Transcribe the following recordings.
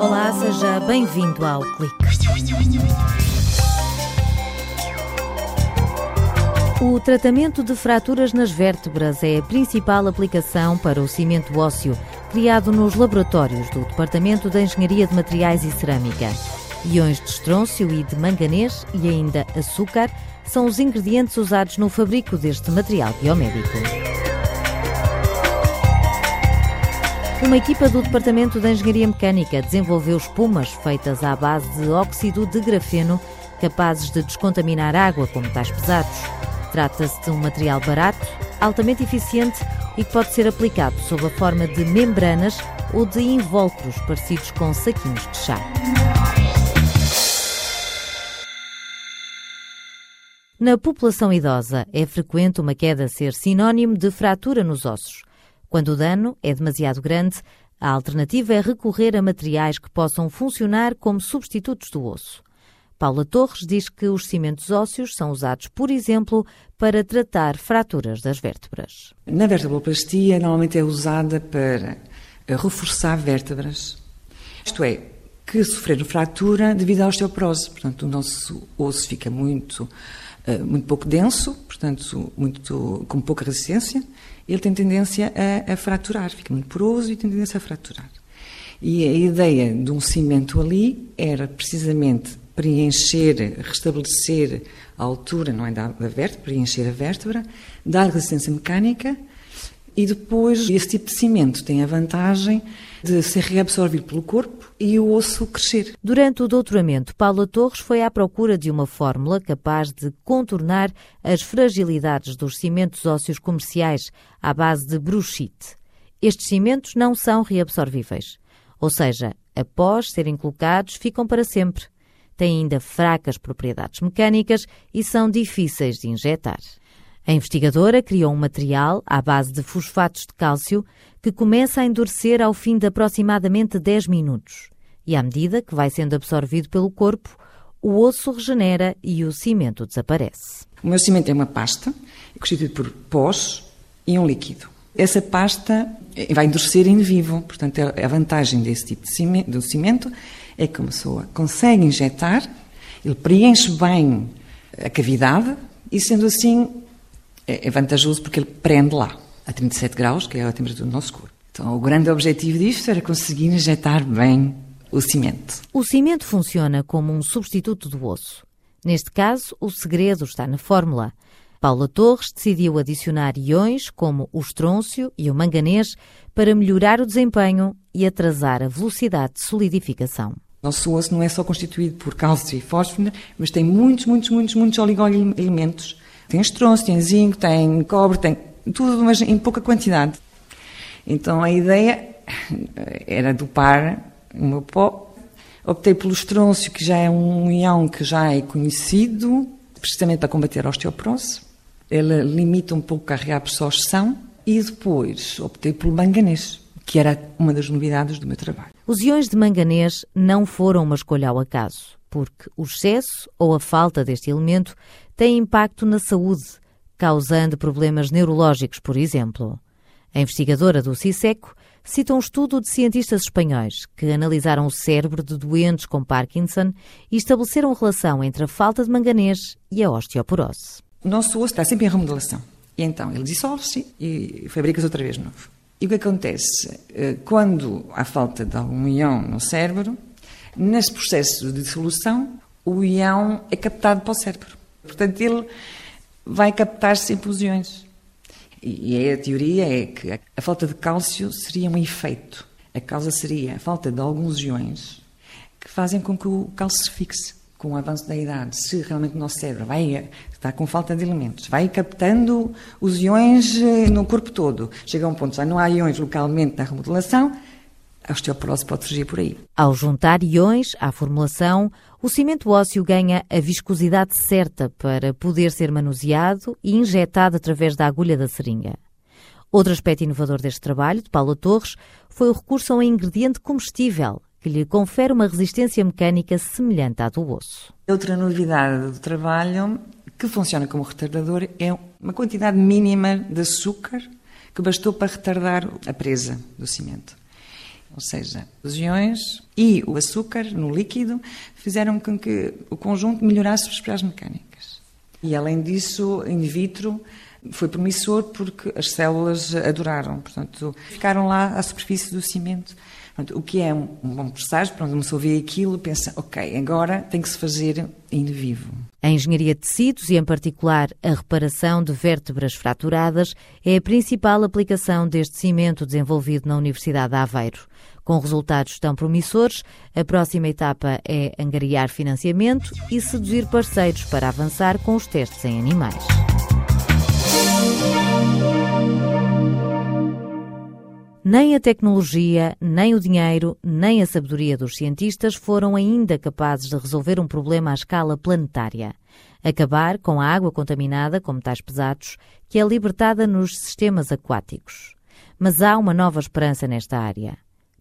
Olá, seja bem-vindo ao Clique. O tratamento de fraturas nas vértebras é a principal aplicação para o cimento ósseo, criado nos laboratórios do Departamento de Engenharia de Materiais e Cerâmica. Iões de estrôncio e de manganês e ainda açúcar são os ingredientes usados no fabrico deste material biomédico. Uma equipa do Departamento de Engenharia Mecânica desenvolveu espumas feitas à base de óxido de grafeno capazes de descontaminar água com metais pesados. Trata-se de um material barato, altamente eficiente e que pode ser aplicado sob a forma de membranas ou de invólucros parecidos com saquinhos de chá. Na população idosa, é frequente uma queda ser sinónimo de fratura nos ossos. Quando o dano é demasiado grande, a alternativa é recorrer a materiais que possam funcionar como substitutos do osso. Paula Torres diz que os cimentos ósseos são usados, por exemplo, para tratar fraturas das vértebras. Na vertebroplastia, normalmente é usada para reforçar vértebras, isto é, que sofreram fratura devido à osteoporose. Portanto, o nosso osso fica muito muito pouco denso, portanto, muito, com pouca resistência, ele tem tendência a, a, fraturar, fica muito poroso e tem tendência a fraturar. E a ideia de um cimento ali era precisamente preencher, restabelecer a altura não é, da, da vértebra, preencher a vértebra, dar resistência mecânica e depois esse tipo de cimento tem a vantagem de ser reabsorvido pelo corpo e o osso crescer. Durante o doutoramento, Paula Torres foi à procura de uma fórmula capaz de contornar as fragilidades dos cimentos ósseos comerciais à base de bruxite. Estes cimentos não são reabsorvíveis, ou seja, após serem colocados, ficam para sempre. Têm ainda fracas propriedades mecânicas e são difíceis de injetar. A investigadora criou um material à base de fosfatos de cálcio que começa a endurecer ao fim de aproximadamente 10 minutos e à medida que vai sendo absorvido pelo corpo, o osso regenera e o cimento desaparece. O meu cimento é uma pasta constituída por pós e um líquido. Essa pasta vai endurecer em vivo, portanto, a vantagem desse tipo de cimento, do cimento é que uma pessoa consegue injetar, ele preenche bem a cavidade e, sendo assim, é, é vantajoso porque ele prende lá, a 37 graus, que é a temperatura do nosso corpo. Então, o grande objetivo disto era conseguir injetar bem o cimento. O cimento funciona como um substituto do osso. Neste caso, o segredo está na fórmula. Paula Torres decidiu adicionar iões como o estrôncio e o manganês para melhorar o desempenho e atrasar a velocidade de solidificação. Nosso osso não é só constituído por cálcio e fósforo, mas tem muitos, muitos, muitos, muitos oligoelementos. Tem estrôncio, tem zinco, tem cobre, tem tudo, mas em pouca quantidade. Então a ideia era dopar o meu pó. Optei pelo estrôncio, que já é um ião que já é conhecido, precisamente para combater a osteoporose. Ele limita um pouco a reabsorção. E depois optei pelo manganês, que era uma das novidades do meu trabalho. Os iões de manganês não foram uma escolha ao acaso, porque o excesso ou a falta deste elemento tem impacto na saúde, causando problemas neurológicos, por exemplo. A investigadora do CISECO cita um estudo de cientistas espanhóis que analisaram o cérebro de doentes com Parkinson e estabeleceram relação entre a falta de manganês e a osteoporose. O nosso osso está sempre em remodelação. E então ele dissolve-se e fabrica-se outra vez novo. E o que acontece? Eh, quando há falta de algum ião no cérebro, nesse processo de dissolução, o ião é captado para o cérebro. Portanto, ele vai captar sempre os iões. E a teoria é que a falta de cálcio seria um efeito. A causa seria a falta de alguns iões que fazem com que o cálcio se fixe. Com o avanço da idade, se realmente o nosso cérebro vai está com falta de elementos, vai captando os iões eh, no corpo todo. Chega a um ponto, já não há iões localmente na remodelação, a osteoporose pode surgir por aí. Ao juntar iões à formulação, o cimento ósseo ganha a viscosidade certa para poder ser manuseado e injetado através da agulha da seringa. Outro aspecto inovador deste trabalho, de Paulo Torres, foi o recurso a um ingrediente comestível que lhe confere uma resistência mecânica semelhante à do osso. Outra novidade do trabalho, que funciona como retardador, é uma quantidade mínima de açúcar que bastou para retardar a presa do cimento. Ou seja, os iões e o açúcar no líquido fizeram com que o conjunto melhorasse as propriedades mecânicas. E além disso, in vitro, foi promissor porque as células adoraram, portanto, ficaram lá à superfície do cimento. O que é um, bom presságio, quando uma pessoa vê aquilo, pensa, ok, agora tem que se fazer em vivo. A engenharia de tecidos e, em particular, a reparação de vértebras fraturadas é a principal aplicação deste cimento desenvolvido na Universidade de Aveiro. Com resultados tão promissores, a próxima etapa é angariar financiamento e seduzir parceiros para avançar com os testes em animais. Nem a tecnologia, nem o dinheiro, nem a sabedoria dos cientistas foram ainda capazes de resolver um problema à escala planetária. Acabar com a água contaminada com metais pesados que é libertada nos sistemas aquáticos. Mas há uma nova esperança nesta área.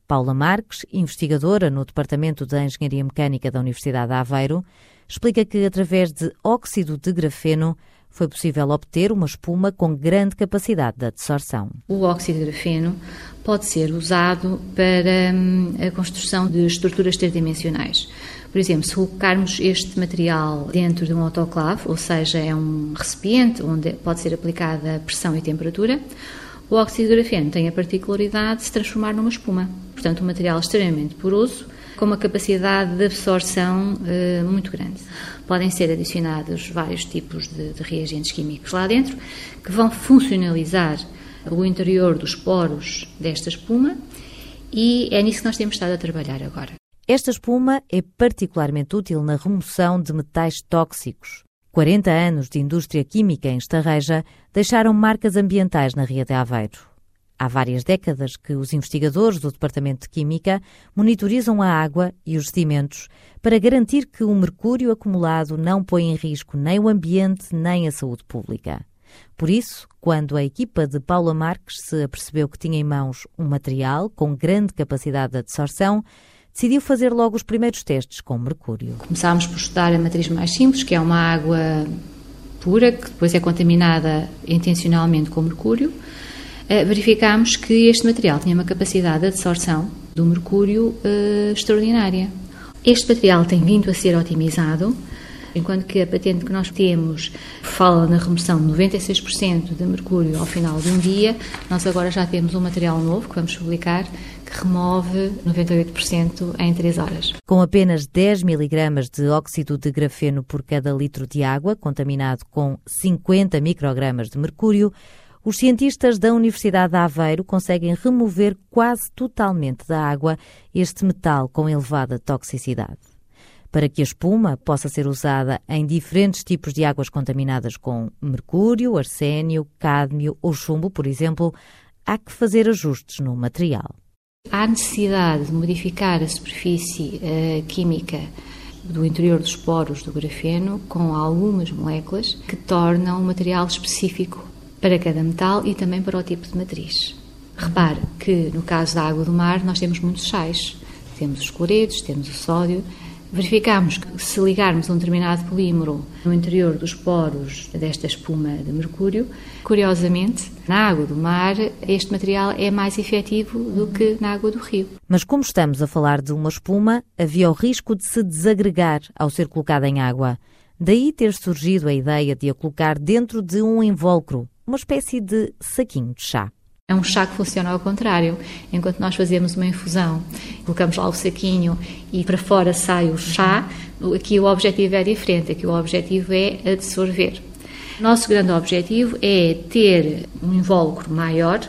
Paula Marques, investigadora no Departamento de Engenharia Mecânica da Universidade de Aveiro, explica que através de óxido de grafeno foi possível obter uma espuma com grande capacidade de adsorção. O óxido de grafeno pode ser usado para hum, a construção de estruturas tridimensionais. Por exemplo, se colocarmos este material dentro de um autoclave, ou seja, é um recipiente onde pode ser aplicada pressão e temperatura, o óxido de grafeno tem a particularidade de se transformar numa espuma. Portanto, um material extremamente poroso, com uma capacidade de absorção uh, muito grande. Podem ser adicionados vários tipos de, de reagentes químicos lá dentro que vão funcionalizar o interior dos poros desta espuma e é nisso que nós temos estado a trabalhar agora. Esta espuma é particularmente útil na remoção de metais tóxicos. 40 anos de indústria química em Estarreja deixaram marcas ambientais na Ria de Aveiro. Há várias décadas que os investigadores do Departamento de Química monitorizam a água e os sedimentos para garantir que o mercúrio acumulado não põe em risco nem o ambiente nem a saúde pública. Por isso, quando a equipa de Paula Marques se apercebeu que tinha em mãos um material com grande capacidade de absorção, decidiu fazer logo os primeiros testes com mercúrio. Começámos por estudar a matriz mais simples, que é uma água pura, que depois é contaminada intencionalmente com mercúrio. Eh, verificámos que este material tinha uma capacidade de absorção do mercúrio uh, extraordinária. Este material tem vindo a ser otimizado, enquanto que a patente que nós temos fala na remoção de 96% de mercúrio ao final de um dia, nós agora já temos um material novo que vamos publicar que remove 98% em 3 horas. Com apenas 10 miligramas de óxido de grafeno por cada litro de água, contaminado com 50 microgramas de mercúrio, os cientistas da Universidade de Aveiro conseguem remover quase totalmente da água este metal com elevada toxicidade. Para que a espuma possa ser usada em diferentes tipos de águas contaminadas com mercúrio, arsénio, cádmio ou chumbo, por exemplo, há que fazer ajustes no material. Há necessidade de modificar a superfície uh, química do interior dos poros do grafeno com algumas moléculas que tornam o material específico para cada metal e também para o tipo de matriz. Repare que no caso da água do mar nós temos muitos sais. Temos os cloretos, temos o sódio. Verificamos que se ligarmos um determinado polímero no interior dos poros desta espuma de mercúrio, curiosamente, na água do mar este material é mais efetivo do que na água do rio. Mas como estamos a falar de uma espuma, havia o risco de se desagregar ao ser colocada em água. Daí ter surgido a ideia de a colocar dentro de um invólucro, uma espécie de saquinho de chá. É um chá que funciona ao contrário. Enquanto nós fazemos uma infusão, colocamos lá o saquinho e para fora sai o chá, aqui o objetivo é diferente. Aqui o objetivo é absorver. Nosso grande objetivo é ter um invólucro maior,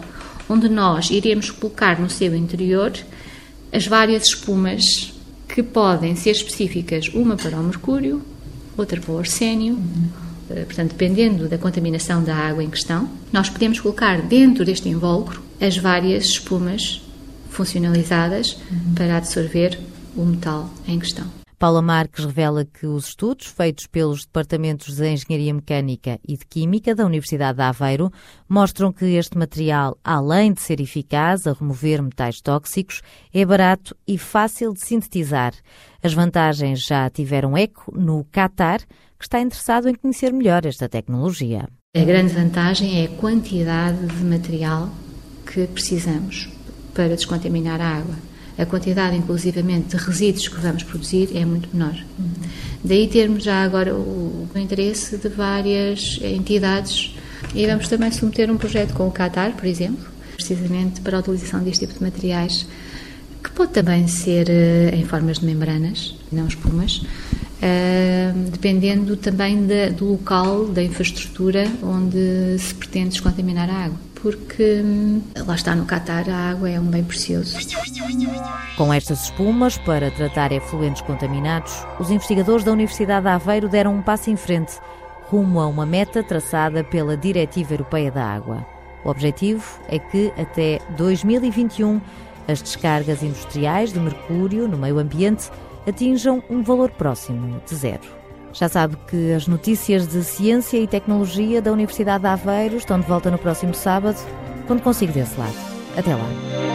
onde nós iremos colocar no seu interior as várias espumas que podem ser específicas, uma para o mercúrio, outra para o arsénio, portanto, dependendo da contaminação da água em questão, nós podemos colocar dentro deste invólucro as várias espumas funcionalizadas uhum. para absorver o metal em questão. Paula Marques revela que os estudos feitos pelos departamentos de Engenharia Mecânica e de Química da Universidade de Aveiro mostram que este material, além de ser eficaz a remover metais tóxicos, é barato e fácil de sintetizar. As vantagens já tiveram eco no Qatar, que está interessado em conhecer melhor esta tecnologia. A grande vantagem é a quantidade de material que precisamos para descontaminar a água. a quantidade, inclusivamente, de resíduos que vamos produzir é muito menor. Daí termos já agora o, o interesse de várias entidades e vamos também submeter um projeto com o Qatar, por exemplo, precisamente para a utilização deste tipo de materiais, que pode também ser uh, em formas de membranas, não espumas, uh, dependendo também da, do local, da infraestrutura onde se pretende descontaminar a água porque hum, lá está no Catar a água é um bem precioso. Com estas espumas para tratar efluentes contaminados, os investigadores da Universidade de Aveiro deram um passo em frente, rumo a uma meta traçada pela Diretiva Europeia da Água. O objetivo é que até 2021 as descargas industriais de mercúrio no meio ambiente atinjam um valor próximo de zero. Já sabe que as notícias de ciência e tecnologia da Universidade de Aveiro estão de volta no próximo sábado, quando consigo desse lado. Até lá.